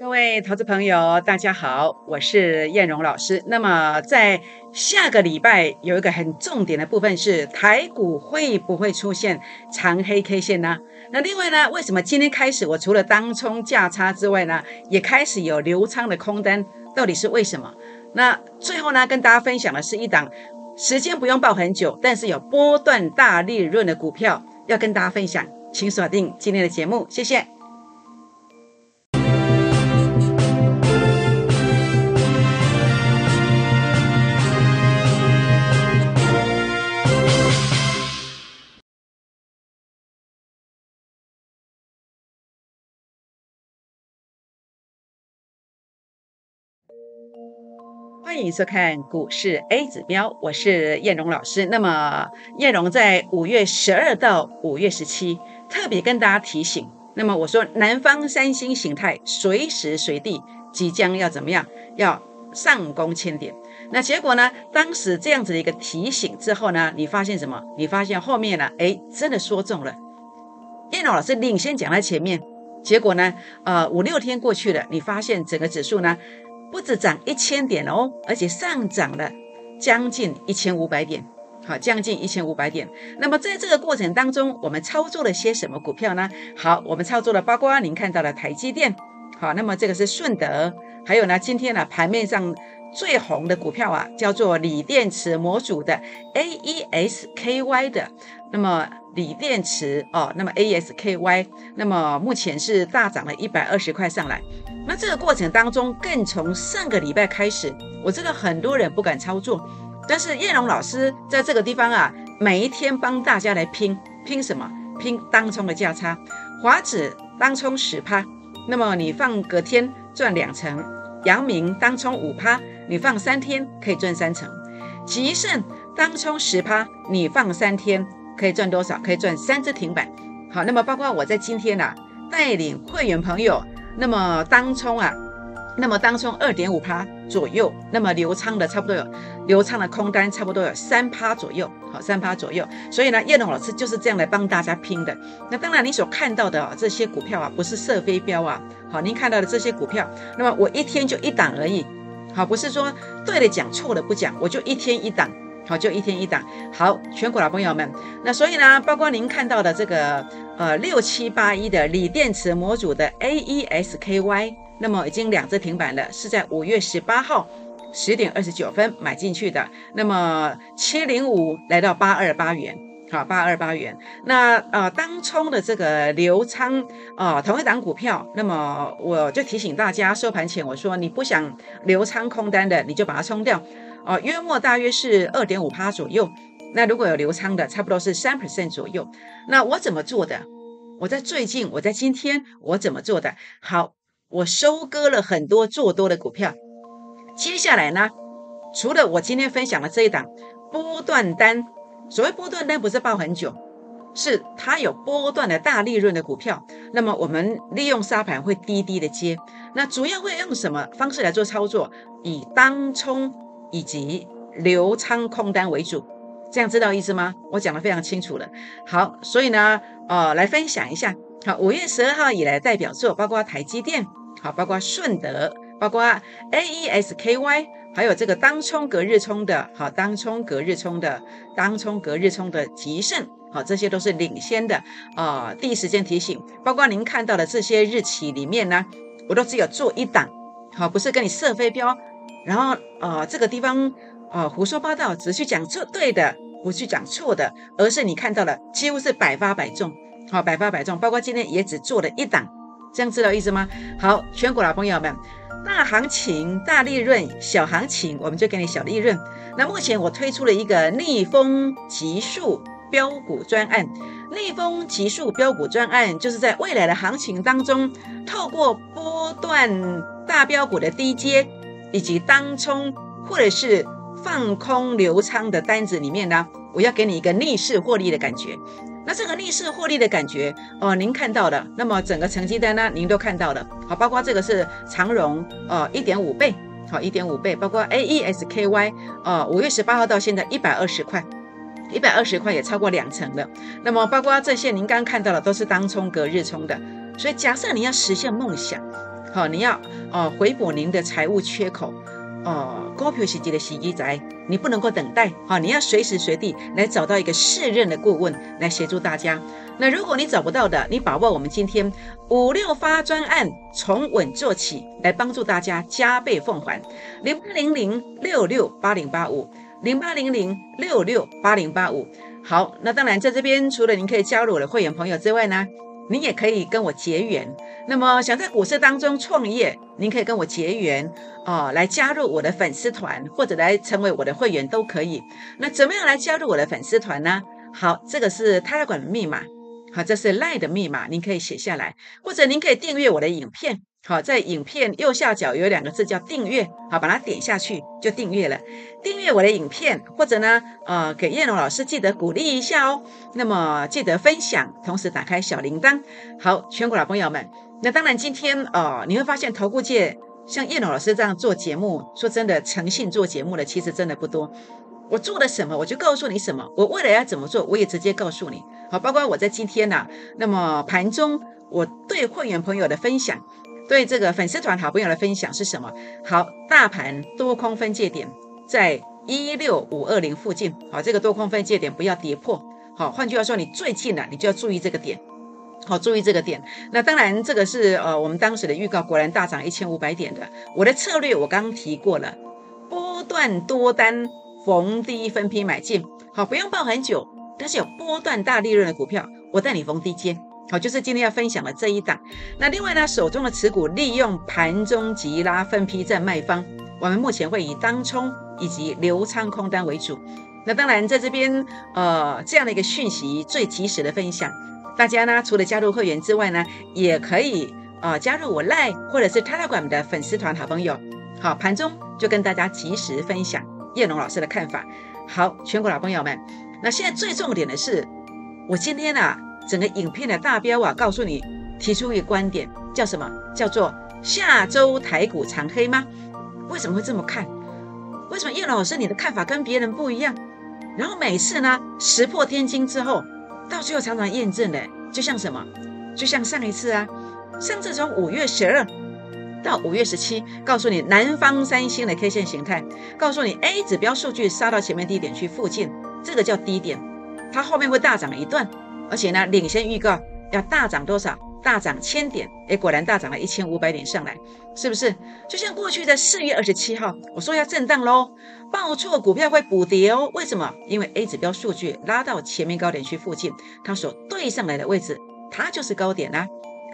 各位投资朋友，大家好，我是燕荣老师。那么在下个礼拜有一个很重点的部分是台股会不会出现长黑 K 线呢？那另外呢，为什么今天开始我除了当冲价差之外呢，也开始有流仓的空单？到底是为什么？那最后呢，跟大家分享的是一档时间不用报很久，但是有波段大利润的股票，要跟大家分享，请锁定今天的节目，谢谢。欢迎收看股市 A 指标，我是燕荣老师。那么燕荣在五月十二到五月十七特别跟大家提醒，那么我说南方三星形态随时随地即将要怎么样，要上攻千点。那结果呢？当时这样子的一个提醒之后呢，你发现什么？你发现后面呢？哎，真的说中了。燕荣老师领先讲在前面，结果呢？呃，五六天过去了，你发现整个指数呢？不止涨一千点哦，而且上涨了将近一千五百点，好，将近一千五百点。那么在这个过程当中，我们操作了些什么股票呢？好，我们操作了包括您看到的台积电，好，那么这个是顺德，还有呢，今天呢盘面上最红的股票啊，叫做锂电池模组的 AESKY 的，那么。锂电池哦，那么 A E S K Y，那么目前是大涨了一百二十块上来。那这个过程当中，更从上个礼拜开始，我知道很多人不敢操作，但是叶龙老师在这个地方啊，每一天帮大家来拼拼什么？拼当冲的价差。华指当冲十趴，那么你放隔天赚两成；阳明当冲五趴，你放三天可以赚三成；吉盛当冲十趴，你放三天。可以赚多少？可以赚三只停板。好，那么包括我在今天呢，带领会员朋友，那么当冲啊，那么当冲二点五趴左右，那么流仓的差不多有流仓的空单差不多有三趴左右，好，三趴左右。所以呢，叶龙老师就是这样来帮大家拼的。那当然，你所看到的这些股票啊，不是射飞镖啊。好，您看到的这些股票，那么我一天就一档而已。好，不是说对的讲，错的不讲，我就一天一档。好，就一天一档。好，全国老朋友们，那所以呢，包括您看到的这个呃六七八一的锂电池模组的 AESKY，那么已经两只停板了，是在五月十八号十点二十九分买进去的。那么七零五来到八二八元，好，八二八元。那呃当冲的这个流仓啊，同一档股票，那么我就提醒大家，收盘前我说你不想流仓空单的，你就把它冲掉。哦，约莫大约是二点五趴左右。那如果有流仓的，差不多是三 percent 左右。那我怎么做的？我在最近，我在今天，我怎么做的？好，我收割了很多做多的股票。接下来呢，除了我今天分享的这一档波段单，所谓波段单不是报很久，是它有波段的大利润的股票。那么我们利用沙盘会低低的接。那主要会用什么方式来做操作？以当冲。以及流仓空单为主，这样知道意思吗？我讲的非常清楚了。好，所以呢，呃，来分享一下。好，五月十二号以来代表作包括台积电，好，包括顺德，包括 AESKY，还有这个当冲隔日冲的，好，当冲隔日冲的，当冲隔日冲的吉盛，好，这些都是领先的啊。第一时间提醒，包括您看到的这些日期里面呢，我都只有做一档，好，不是跟你射飞镖。然后，呃，这个地方，呃，胡说八道，只去讲错对的，不去讲错的，而是你看到了，几乎是百发百中，好，百发百中。包括今天也只做了一档，这样知道意思吗？好，全国老朋友们，大行情大利润，小行情我们就给你小利润。那目前我推出了一个逆风急速标股专案，逆风急速标股专案，就是在未来的行情当中，透过波段大标股的低阶。以及当冲或者是放空流仓的单子里面呢，我要给你一个逆势获利的感觉。那这个逆势获利的感觉哦，您看到的，那么整个成绩单呢，您都看到了。好，包括这个是长荣哦，一点五倍，好，一点五倍。包括 AESKY 哦，五月十八号到现在一百二十块，一百二十块也超过两成了。那么包括这些您刚刚看到的都是当冲隔日冲的。所以假设你要实现梦想。好，你要哦回补您的财务缺口。哦，股票是一个时机仔，你不能够等待，好，你要随时随地来找到一个适任的顾问来协助大家。那如果你找不到的，你把握我们今天五六发专案，从稳做起，来帮助大家加倍奉还。零八零零六六八零八五，零八零零六六八零八五。好，那当然在这边，除了您可以加入我的会员朋友之外呢？您也可以跟我结缘。那么想在股市当中创业，您可以跟我结缘哦，来加入我的粉丝团，或者来成为我的会员都可以。那怎么样来加入我的粉丝团呢？好，这个是泰管的密码，好，这是赖的密码，您可以写下来，或者您可以订阅我的影片。好，在影片右下角有两个字叫订阅，好，把它点下去就订阅了。订阅我的影片，或者呢，呃，给叶龙老师记得鼓励一下哦。那么记得分享，同时打开小铃铛。好，全国老朋友们，那当然今天呃，你会发现投顾界像叶龙老师这样做节目，说真的诚信做节目的其实真的不多。我做了什么，我就告诉你什么。我未来要怎么做，我也直接告诉你。好，包括我在今天呢，那么盘中我对会员朋友的分享。对这个粉丝团好朋友的分享是什么？好，大盘多空分界点在一六五二零附近。好，这个多空分界点不要跌破。好，换句话说，你最近了，你就要注意这个点。好，注意这个点。那当然，这个是呃我们当时的预告，果然大涨一千五百点的。我的策略我刚刚提过了，波段多单逢低分批买进。好，不用抱很久，但是有波段大利润的股票，我带你逢低接。好，就是今天要分享的这一档。那另外呢，手中的持股利用盘中急拉分批在卖方，我们目前会以当冲以及流仓空单为主。那当然，在这边呃这样的一个讯息最及时的分享，大家呢除了加入会员之外呢，也可以啊加入我 Line 或者是 Telegram 的粉丝团好朋友。好，盘中就跟大家及时分享叶龙老师的看法。好，全国老朋友们，那现在最重点的是，我今天呢。整个影片的大标啊，告诉你提出一个观点，叫什么？叫做下周台股长黑吗？为什么会这么看？为什么叶老师你的看法跟别人不一样？然后每次呢，石破天惊之后，到最后常常验证的，就像什么？就像上一次啊，上次从五月十二到五月十七，告诉你南方三星的 K 线形态，告诉你 A 指标数据杀到前面低点去附近，这个叫低点，它后面会大涨一段。而且呢，领先预告要大涨多少？大涨千点，哎，果然大涨了一千五百点上来，是不是？就像过去在四月二十七号，我说要震荡喽，报错股票会补跌哦。为什么？因为 A 指标数据拉到前面高点区附近，它所对上来的位置，它就是高点啦，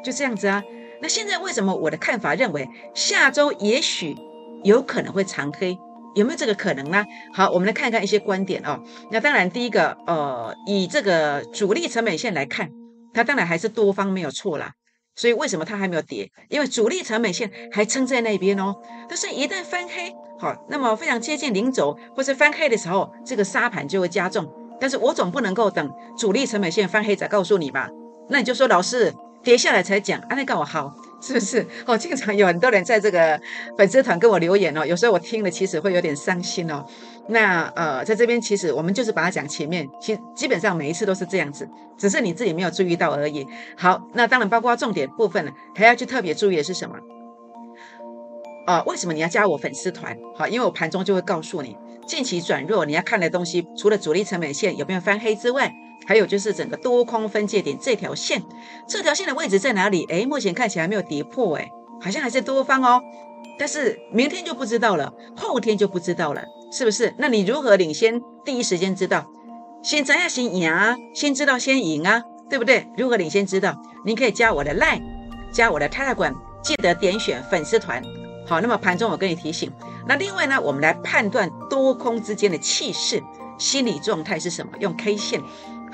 就这样子啊。那现在为什么我的看法认为下周也许有可能会长黑？有没有这个可能呢？好，我们来看看一些观点哦。那当然，第一个，呃，以这个主力成本线来看，它当然还是多方没有错啦。所以为什么它还没有跌？因为主力成本线还撑在那边哦。但是，一旦翻黑，好，那么非常接近零轴或是翻黑的时候，这个沙盘就会加重。但是我总不能够等主力成本线翻黑再告诉你吧？那你就说老师跌下来才讲，啊，那干我好。是不是？哦，经常有很多人在这个粉丝团跟我留言哦，有时候我听了其实会有点伤心哦。那呃，在这边其实我们就是把它讲前面，其实基本上每一次都是这样子，只是你自己没有注意到而已。好，那当然包括重点部分呢，还要去特别注意的是什么？啊，为什么你要加我粉丝团？好，因为我盘中就会告诉你，近期转弱，你要看的东西，除了主力成本线有没有翻黑之外。还有就是整个多空分界点这条线，这条线的位置在哪里？哎，目前看起来没有跌破，哎，好像还是多方哦。但是明天就不知道了，后天就不知道了，是不是？那你如何领先第一时间知道？先咱要先赢啊，先知道先赢啊，对不对？如何领先知道？您可以加我的 line，加我的 telegram，记得点选粉丝团。好，那么盘中我跟你提醒。那另外呢，我们来判断多空之间的气势、心理状态是什么？用 K 线。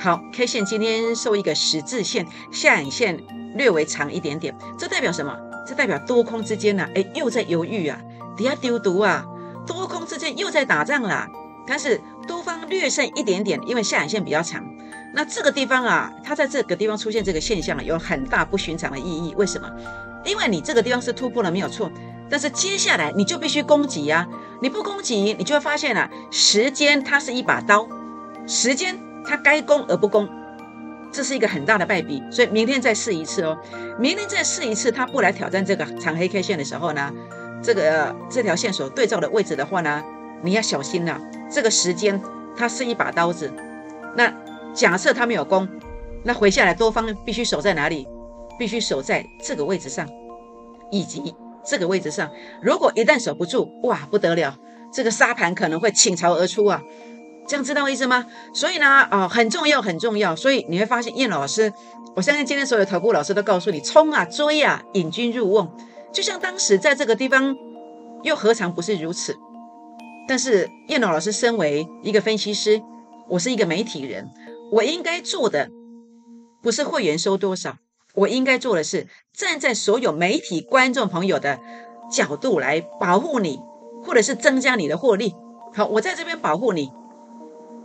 好，K 线今天收一个十字线，下影线略微长一点点，这代表什么？这代表多空之间呢，哎，又在犹豫啊，底下丢毒啊，多空之间又在打仗啦。但是多方略胜一点点，因为下影线比较长。那这个地方啊，它在这个地方出现这个现象有很大不寻常的意义。为什么？因为你这个地方是突破了没有错，但是接下来你就必须攻击呀，你不攻击，你就会发现啊，时间它是一把刀，时间。它该攻而不攻，这是一个很大的败笔，所以明天再试一次哦。明天再试一次，他不来挑战这个长黑 K 线的时候呢，这个这条线所对照的位置的话呢，你要小心了。这个时间它是一把刀子，那假设他没有攻，那回下来多方必须守在哪里？必须守在这个位置上，以及这个位置上。如果一旦守不住，哇，不得了，这个沙盘可能会倾巢而出啊！这样知道意思吗？所以呢，啊，很重要，很重要。所以你会发现，燕老师，我相信今天所有投顾老师都告诉你，冲啊，追啊，引军入瓮。就像当时在这个地方，又何尝不是如此？但是燕老师身为一个分析师，我是一个媒体人，我应该做的不是会员收多少，我应该做的是站在所有媒体观众朋友的角度来保护你，或者是增加你的获利。好，我在这边保护你。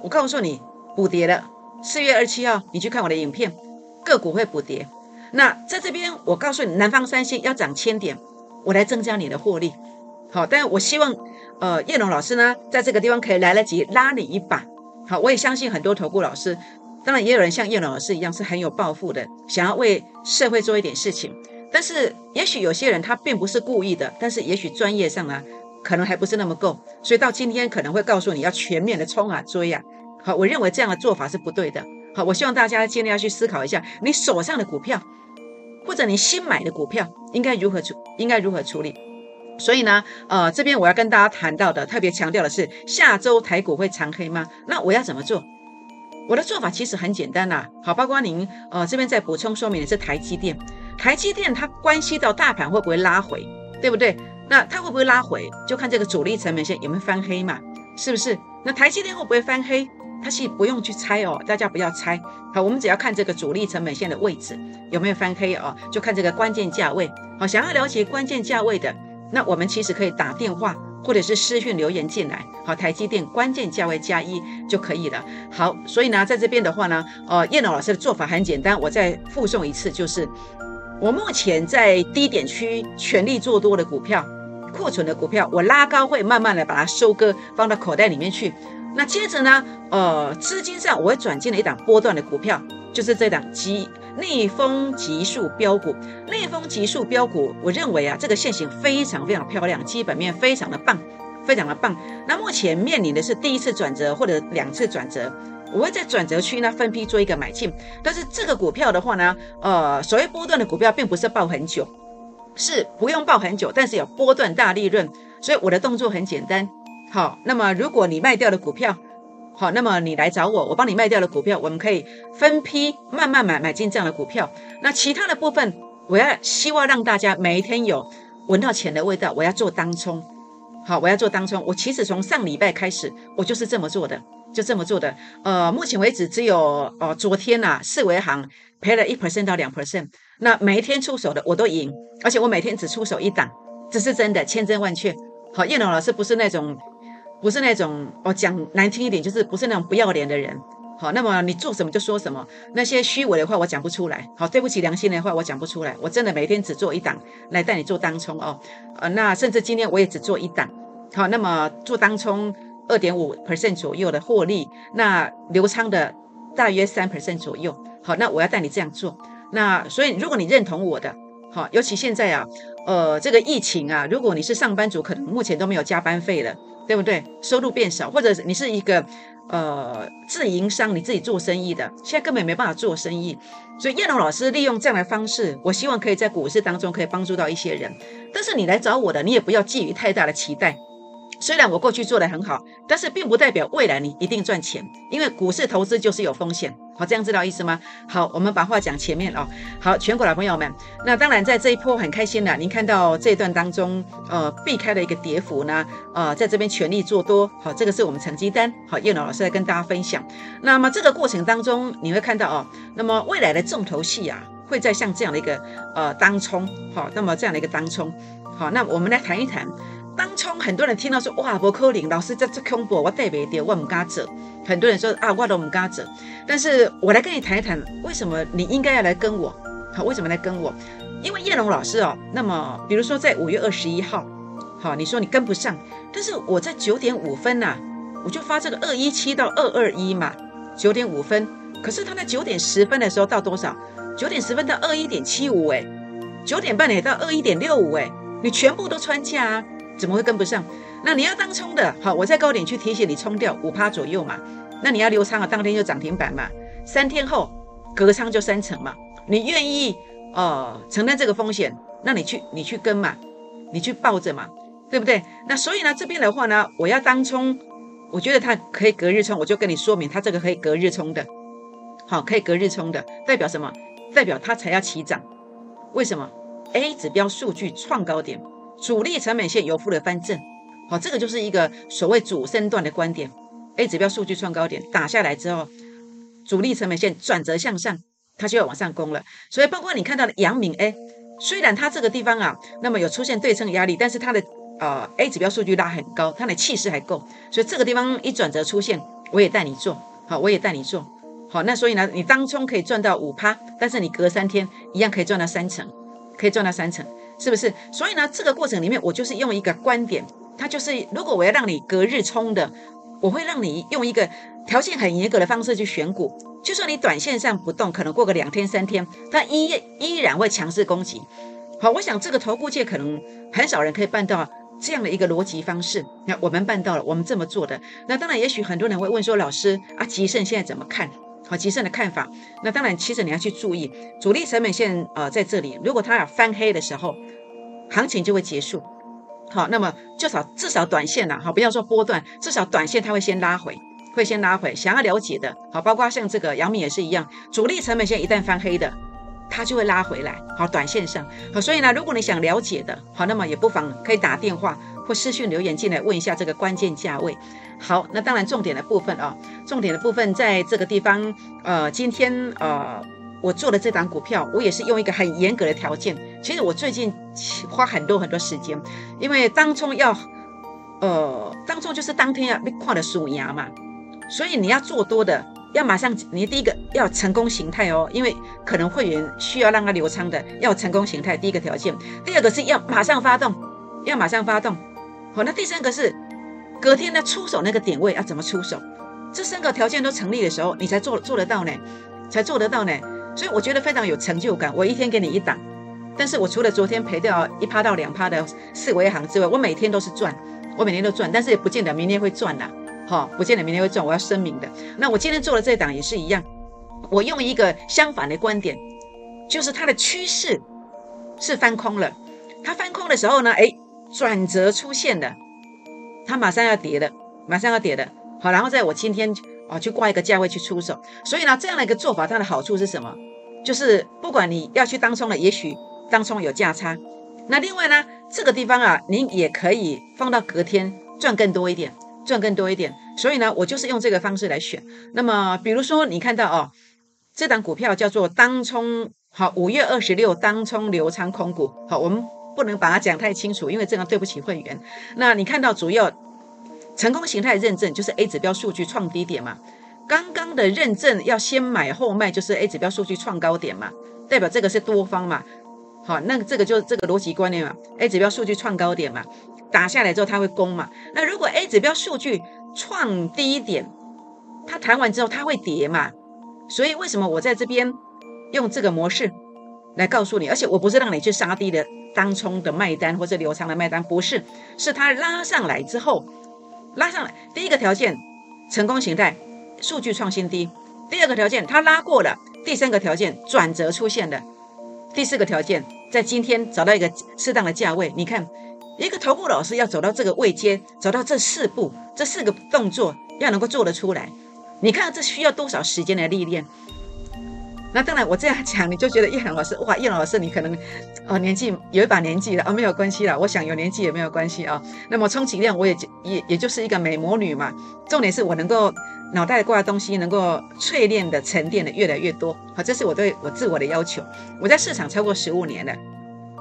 我告诉你，补跌了。四月二七号，你去看我的影片，个股会补跌。那在这边，我告诉你，南方三星要涨千点，我来增加你的获利。好，但我希望，呃，叶龙老师呢，在这个地方可以来得及拉你一把。好，我也相信很多投顾老师，当然也有人像叶龙老师一样是很有抱负的，想要为社会做一点事情。但是，也许有些人他并不是故意的，但是也许专业上呢。可能还不是那么够，所以到今天可能会告诉你要全面的冲啊追啊。好，我认为这样的做法是不对的。好，我希望大家今天要去思考一下，你手上的股票或者你新买的股票应该如何处，应该如何处理。所以呢，呃，这边我要跟大家谈到的，特别强调的是，下周台股会长黑吗？那我要怎么做？我的做法其实很简单呐。好，包括您，呃，这边再补充说明的是台积电，台积电它关系到大盘会不会拉回，对不对？那它会不会拉回，就看这个主力成本线有没有翻黑嘛？是不是？那台积电会不会翻黑？它是不用去猜哦，大家不要猜。好，我们只要看这个主力成本线的位置有没有翻黑哦，就看这个关键价位。好，想要了解关键价位的，那我们其实可以打电话或者是私讯留言进来。好，台积电关键价位加一就可以了。好，所以呢，在这边的话呢，呃，叶老老师的做法很简单，我再复诵一次，就是我目前在低点区全力做多的股票。库存的股票，我拉高会慢慢的把它收割，放到口袋里面去。那接着呢，呃，资金上我会转进了一档波段的股票，就是这档极逆风急速标股。逆风急速标股，我认为啊，这个线型非常非常漂亮，基本面非常的棒，非常的棒。那目前面临的是第一次转折或者两次转折，我会在转折区呢分批做一个买进。但是这个股票的话呢，呃，所谓波段的股票，并不是抱很久。是不用抱很久，但是有波段大利润，所以我的动作很简单。好，那么如果你卖掉了股票，好，那么你来找我，我帮你卖掉了股票，我们可以分批慢慢买买进这样的股票。那其他的部分，我要希望让大家每一天有闻到钱的味道。我要做当冲，好，我要做当冲。我其实从上礼拜开始，我就是这么做的，就这么做的。呃，目前为止只有哦，昨天呐，四维行赔了一 percent 到两 percent。那每一天出手的我都赢，而且我每天只出手一档，这是真的，千真万确。好，叶龙老师不是那种，不是那种，我讲难听一点，就是不是那种不要脸的人。好，那么你做什么就说什么，那些虚伪的话我讲不出来。好，对不起良心的话我讲不出来。我真的每天只做一档来带你做当冲哦。呃，那甚至今天我也只做一档。好，那么做当冲二点五 percent 左右的获利，那流仓的大约三 percent 左右。好，那我要带你这样做。那所以，如果你认同我的，好，尤其现在啊，呃，这个疫情啊，如果你是上班族，可能目前都没有加班费了，对不对？收入变少，或者你是一个呃自营商，你自己做生意的，现在根本没办法做生意。所以叶龙老师利用这样的方式，我希望可以在股市当中可以帮助到一些人。但是你来找我的，你也不要寄予太大的期待。虽然我过去做的很好，但是并不代表未来你一定赚钱，因为股市投资就是有风险。好，这样知道意思吗？好，我们把话讲前面哦。好，全国老朋友们，那当然在这一波很开心的，您看到这一段当中，呃，避开了一个跌幅呢，呃，在这边全力做多。好，这个是我们成绩单。好，叶老老师来跟大家分享。那么这个过程当中，你会看到哦，那么未来的重头戏啊，会在像这样的一个呃当冲。好，那么这样的一个当冲。好，那我们来谈一谈。当冲很多人听到说哇，伯克林，老师在这恐怖，我代别掉，我唔敢走。很多人说啊，我都唔敢走。但是我来跟你谈一谈，为什么你应该要来跟我？好，为什么来跟我？因为叶龙老师哦，那么比如说在五月二十一号，好，你说你跟不上，但是我在九点五分呐，我就发这个二一七到二二一嘛，九点五分，可是他在九点十分的时候到多少？九点十分到二一点七五哎，九点半也到二一点六五哎，你全部都穿价啊，怎么会跟不上？那你要当冲的，好，我在高点去提醒你冲掉五趴左右嘛。那你要留仓啊，当天就涨停板嘛，三天后隔仓就三成嘛。你愿意哦承担这个风险，那你去你去跟嘛，你去抱着嘛，对不对？那所以呢，这边的话呢，我要当冲，我觉得它可以隔日冲，我就跟你说明，它这个可以隔日冲的，好，可以隔日冲的，代表什么？代表它才要起涨。为什么？A 指标数据创高点，主力成本线由负的翻正。好，这个就是一个所谓主升段的观点。A 指标数据创高点打下来之后，主力成本线转折向上，它就要往上攻了。所以，包括你看到的阳明 A，虽然它这个地方啊，那么有出现对称压力，但是它的呃 A 指标数据拉很高，它的气势还够。所以这个地方一转折出现，我也带你做好，我也带你做好。那所以呢，你当冲可以赚到五趴，但是你隔三天一样可以赚到三成，可以赚到三成，是不是？所以呢，这个过程里面，我就是用一个观点。它就是，如果我要让你隔日冲的，我会让你用一个条件很严格的方式去选股。就算你短线上不动，可能过个两天三天，它依依然会强势攻击。好，我想这个投顾界可能很少人可以办到这样的一个逻辑方式。那我们办到了，我们这么做的。那当然，也许很多人会问说，老师啊，吉盛现在怎么看？好，吉盛的看法。那当然，其实你要去注意，主力成本线呃在这里，如果它要翻黑的时候，行情就会结束。好，那么至少至少短线呐，好，不要说波段，至少短线它会先拉回，会先拉回。想要了解的，好，包括像这个杨明也是一样，主力成本线一旦翻黑的，它就会拉回来。好，短线上，好，所以呢，如果你想了解的，好，那么也不妨可以打电话或私讯留言进来问一下这个关键价位。好，那当然重点的部分啊，重点的部分在这个地方，呃，今天呃。我做的这档股票，我也是用一个很严格的条件。其实我最近花很多很多时间，因为当中要，呃，当冲就是当天要被跨的数牙嘛，所以你要做多的，要马上，你第一个要成功形态哦，因为可能会员需要让他流仓的，要成功形态，第一个条件。第二个是要马上发动，要马上发动。好，那第三个是隔天呢出手那个点位要怎么出手？这三个条件都成立的时候，你才做做得到呢，才做得到呢。所以我觉得非常有成就感。我一天给你一档，但是我除了昨天赔掉一趴到两趴的四维行之外，我每天都是赚，我每天都赚，但是也不见得明天会赚啦，哈，不见得明天会赚。我要声明的。那我今天做的这档也是一样，我用一个相反的观点，就是它的趋势是翻空了，它翻空的时候呢，哎，转折出现了，它马上要跌的，马上要跌的，好，然后在我今天。哦，去挂一个价位去出手，所以呢，这样的一个做法，它的好处是什么？就是不管你要去当冲了，也许当冲有价差。那另外呢，这个地方啊，您也可以放到隔天赚更多一点，赚更多一点。所以呢，我就是用这个方式来选。那么，比如说你看到哦，这档股票叫做当冲，好，五月二十六当冲流仓空股，好，我们不能把它讲太清楚，因为这样对不起会员。那你看到主要。成功形态认证就是 A 指标数据创低点嘛，刚刚的认证要先买后卖，就是 A 指标数据创高点嘛，代表这个是多方嘛，好，那这个就是这个逻辑观念嘛，A 指标数据创高点嘛，打下来之后它会攻嘛，那如果 A 指标数据创低点，它弹完之后它会跌嘛，所以为什么我在这边用这个模式来告诉你，而且我不是让你去杀低的当冲的卖单或者流仓的卖单，不是，是它拉上来之后。拉上来，第一个条件，成功形态，数据创新低；第二个条件，它拉过了；第三个条件，转折出现了；第四个条件，在今天找到一个适当的价位。你看，一个头部老师要走到这个位阶，走到这四步，这四个动作要能够做得出来，你看这需要多少时间的历练？那当然，我这样讲你就觉得叶龙老师哇，叶龙老师你可能哦年纪有一把年纪了啊，没有关系了。我想有年纪也没有关系啊。那么充其量我也就也也就是一个美魔女嘛。重点是我能够脑袋挂的东西能够淬炼的沉淀的越来越多。好，这是我对我自我的要求。我在市场超过十五年了。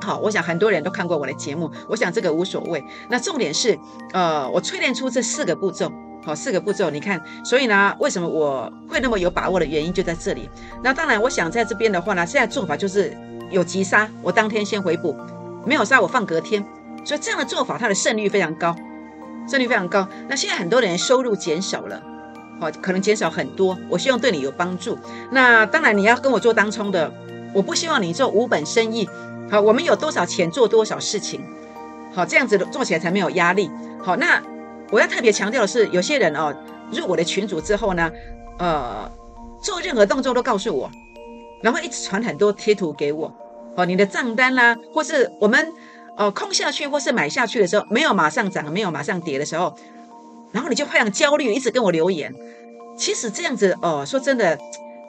好，我想很多人都看过我的节目，我想这个无所谓。那重点是呃，我淬炼出这四个步骤。好，四个步骤，你看，所以呢，为什么我会那么有把握的原因就在这里。那当然，我想在这边的话呢，现在做法就是有急杀，我当天先回补；没有杀，我放隔天。所以这样的做法，它的胜率非常高，胜率非常高。那现在很多人收入减少了，好，可能减少很多。我希望对你有帮助。那当然你要跟我做当冲的，我不希望你做无本生意。好，我们有多少钱做多少事情。好，这样子做起来才没有压力。好，那我要特别强调的是，有些人哦，入我的群组之后呢，呃，做任何动作都告诉我，然后一直传很多贴图给我。哦，你的账单啦，或是我们呃空下去或是买下去的时候，没有马上涨，没有马上跌的时候，然后你就非常焦虑，一直跟我留言。其实这样子哦，说真的。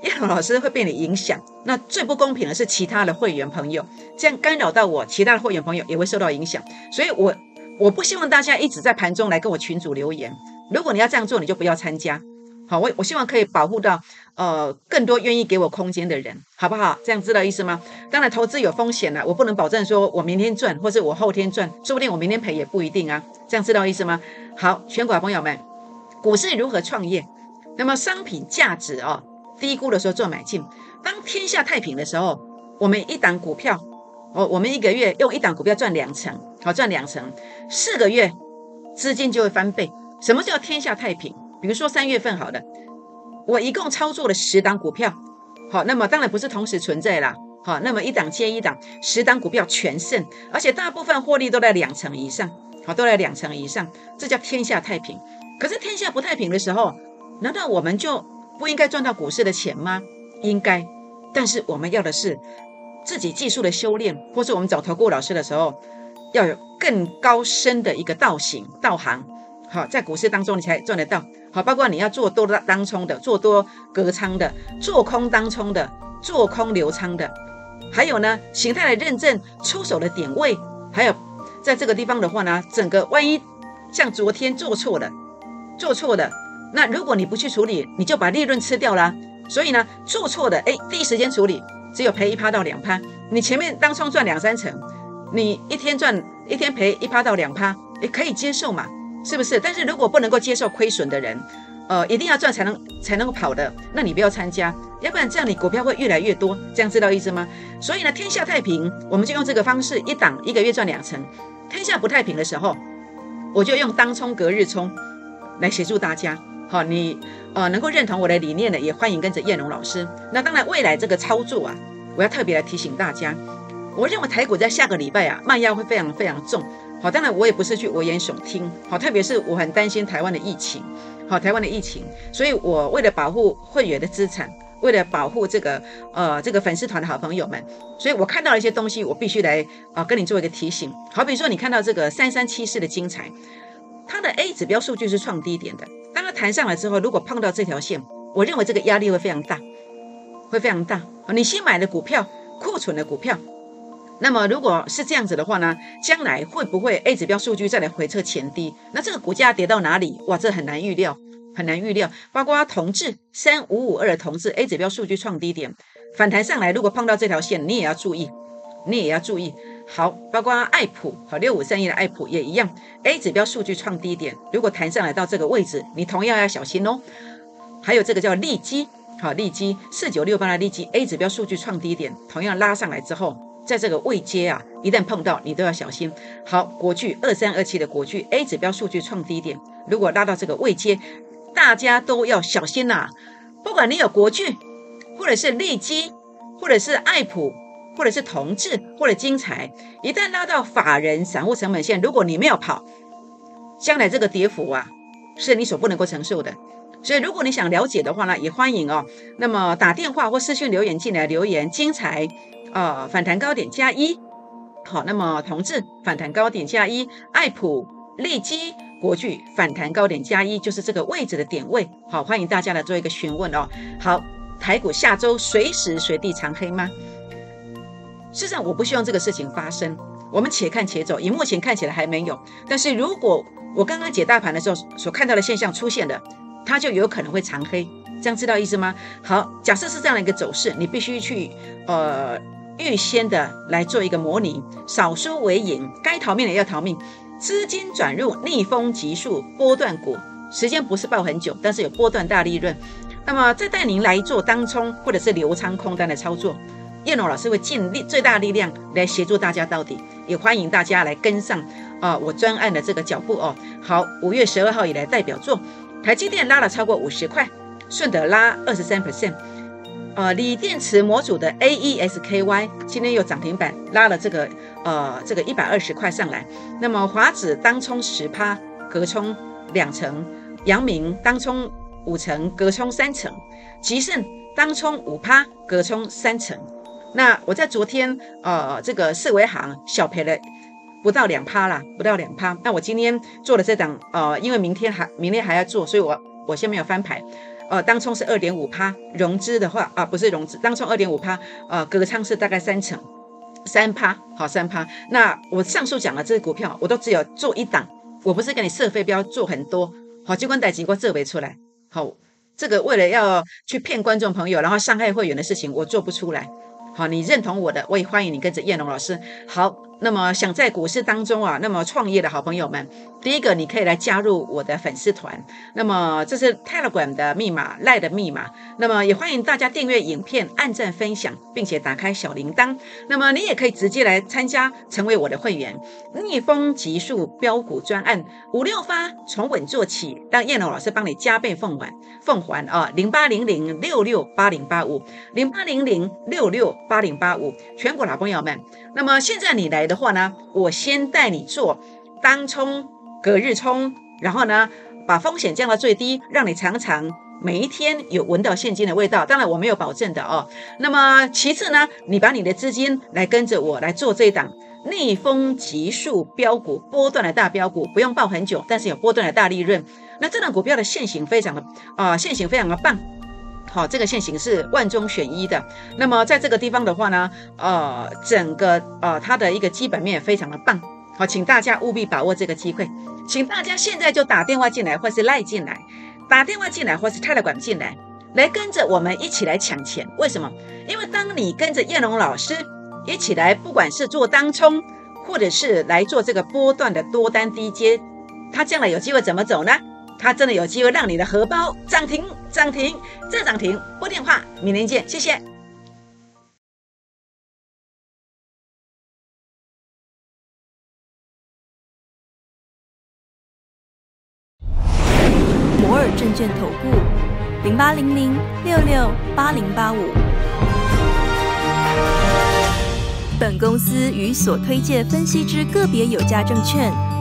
叶龙老师会被你影响，那最不公平的是其他的会员朋友，这样干扰到我，其他的会员朋友也会受到影响。所以，我我不希望大家一直在盘中来跟我群主留言。如果你要这样做，你就不要参加。好，我我希望可以保护到呃更多愿意给我空间的人，好不好？这样知道意思吗？当然，投资有风险了，我不能保证说我明天赚，或是我后天赚，说不定我明天赔也不一定啊。这样知道意思吗？好，全国朋友们，股市如何创业？那么商品价值哦。低估的时候做买进，当天下太平的时候，我们一档股票，我我们一个月用一档股票赚两成，好赚两成，四个月资金就会翻倍。什么叫天下太平？比如说三月份好了，我一共操作了十档股票，好，那么当然不是同时存在啦，好，那么一档接一档，十档股票全胜，而且大部分获利都在两成以上，好，都在两成以上，这叫天下太平。可是天下不太平的时候，难道我们就？不应该赚到股市的钱吗？应该，但是我们要的是自己技术的修炼，或是我们找投顾老师的时候，要有更高深的一个道行道行。好，在股市当中你才赚得到。好，包括你要做多的当冲的，做多隔仓的，做空当冲的，做空留仓的，还有呢形态的认证、出手的点位，还有在这个地方的话呢，整个万一像昨天做错了，做错了。那如果你不去处理，你就把利润吃掉了。所以呢，做错的，哎，第一时间处理，只有赔一趴到两趴。你前面当冲赚两三成，你一天赚一天赔一趴到两趴，也可以接受嘛，是不是？但是如果不能够接受亏损的人，呃，一定要赚才能才能够跑的，那你不要参加，要不然这样你股票会越来越多。这样知道意思吗？所以呢，天下太平，我们就用这个方式，一档一个月赚两成。天下不太平的时候，我就用当冲隔日冲来协助大家。好，你呃能够认同我的理念的，也欢迎跟着燕龙老师。那当然，未来这个操作啊，我要特别来提醒大家。我认为台股在下个礼拜啊，卖压会非常非常重。好，当然我也不是去危言耸听。好，特别是我很担心台湾的疫情。好，台湾的疫情，所以我为了保护会员的资产，为了保护这个呃这个粉丝团的好朋友们，所以我看到了一些东西，我必须来啊跟你做一个提醒。好比如说，你看到这个三三七四的精彩，它的 A 指标数据是创低点的。当它弹上来之后，如果碰到这条线，我认为这个压力会非常大，会非常大。你新买的股票、库存的股票，那么如果是这样子的话呢，将来会不会 A 指标数据再来回测前低？那这个股价跌到哪里？哇，这很难预料，很难预料。包括同志三五五二的同志 A 指标数据创低点反弹上来，如果碰到这条线，你也要注意，你也要注意。好，包括爱普和六五三一的爱普也一样，A 指标数据创低点，如果弹上来到这个位置，你同样要小心哦。还有这个叫利基，好利基四九六八的利基 A 指标数据创低点，同样拉上来之后，在这个位阶啊，一旦碰到你都要小心。好，国巨二三二七的国巨 A 指标数据创低点，如果拉到这个位阶，大家都要小心呐。不管你有国巨，或者是利基，或者是爱普。或者是同志，或者精彩，一旦拉到法人散户成本线，如果你没有跑，将来这个跌幅啊，是你所不能够承受的。所以，如果你想了解的话呢，也欢迎哦。那么打电话或私信留言进来留言，精彩呃，反弹高点加一。好，那么同志反弹高点加一，爱普、利基、国巨反弹高点加一，就是这个位置的点位。好，欢迎大家来做一个询问哦。好，台股下周随时随地长黑吗？事实上，我不希望这个事情发生。我们且看且走，以目前看起来还没有。但是如果我刚刚解大盘的时候所看到的现象出现了，它就有可能会长黑。这样知道意思吗？好，假设是这样的一个走势，你必须去呃预先的来做一个模拟，少输为赢，该逃命的要逃命，资金转入逆风急速波段股，时间不是报很久，但是有波段大利润。那么再带您来做当冲或者是流仓空单的操作。叶龙老师会尽力最大力量来协助大家到底，也欢迎大家来跟上啊我专案的这个脚步哦。好，五月十二号以来代表作台积电拉了超过五十块，顺德拉二十三 percent。呃，锂电池模组的 AESKY 今天又涨停板，拉了这个呃这个一百二十块上来。那么华指当冲十趴，隔冲两成；阳明当冲五成，隔冲三成；吉盛当冲五趴，隔冲三成。那我在昨天呃这个四维行小赔了不到两趴啦，不到两趴。那我今天做了这档呃，因为明天还明天还要做，所以我我先没有翻牌。呃，当冲是二点五趴，融资的话啊，不是融资，当冲二点五趴，呃，隔仓是大概三成，三趴，好三趴。那我上述讲的这些股票，我都只有做一档，我不是给你设飞镖做很多，好，机关代机关这为出来，好，这个为了要去骗观众朋友，然后伤害会员的事情，我做不出来。好，你认同我的，我也欢迎你跟着叶龙老师。好。那么想在股市当中啊，那么创业的好朋友们，第一个你可以来加入我的粉丝团。那么这是 Telegram 的密码，赖的密码。那么也欢迎大家订阅影片、按赞、分享，并且打开小铃铛。那么你也可以直接来参加，成为我的会员。逆风急速标股专案五六发，从稳做起，让燕龙老师帮你加倍奉还。奉还啊，零八零零六六八零八五，零八零零六六八零八五，全国老朋友们。那么现在你来。的话呢，我先带你做当冲、隔日冲，然后呢，把风险降到最低，让你常常每一天有闻到现金的味道。当然我没有保证的哦。那么其次呢，你把你的资金来跟着我来做这一档逆风急速标股波段的大标股，不用抱很久，但是有波段的大利润。那这档股票的现形非常的啊，现形非常的棒。好，这个线型是万中选一的。那么在这个地方的话呢，呃，整个呃它的一个基本面非常的棒。好，请大家务必把握这个机会，请大家现在就打电话进来，或是赖进来，打电话进来，或是泰勒管进来，来跟着我们一起来抢钱。为什么？因为当你跟着燕龙老师一起来，不管是做当冲，或者是来做这个波段的多单低阶，它将来有机会怎么走呢？它真的有机会让你的荷包涨停涨停再涨停。拨电话，明天见，谢谢。摩尔证券投顾零八零零六六八零八五。本公司与所推介分析之个别有价证券